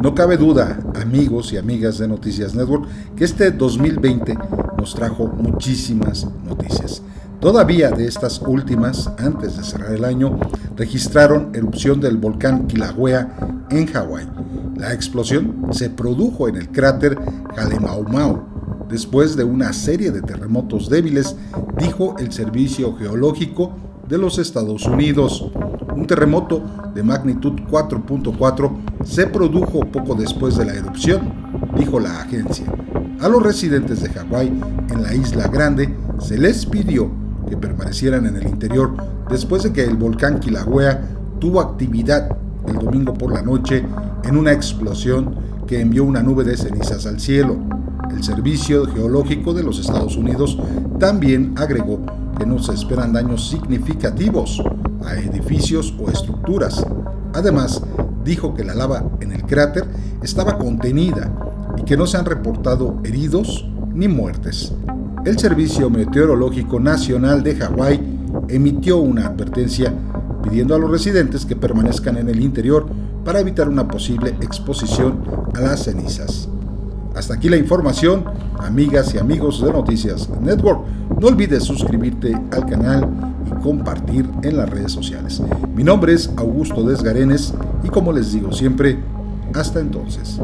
No cabe duda, amigos y amigas de Noticias Network, que este 2020 nos trajo muchísimas noticias. Todavía de estas últimas, antes de cerrar el año, registraron erupción del volcán Kilauea en Hawái. La explosión se produjo en el cráter Halemaumau después de una serie de terremotos débiles, dijo el Servicio Geológico de los Estados Unidos. Un terremoto de magnitud 4.4 se produjo poco después de la erupción, dijo la agencia. A los residentes de Hawái en la isla grande se les pidió que permanecieran en el interior después de que el volcán Kilauea tuvo actividad el domingo por la noche en una explosión que envió una nube de cenizas al cielo. El Servicio Geológico de los Estados Unidos también agregó que no se esperan daños significativos a edificios o estructuras. Además, dijo que la lava en el cráter estaba contenida y que no se han reportado heridos ni muertes. El Servicio Meteorológico Nacional de Hawái emitió una advertencia pidiendo a los residentes que permanezcan en el interior para evitar una posible exposición a las cenizas. Hasta aquí la información, amigas y amigos de Noticias Network. No olvides suscribirte al canal y compartir en las redes sociales. Mi nombre es Augusto Desgarenes y como les digo siempre, hasta entonces.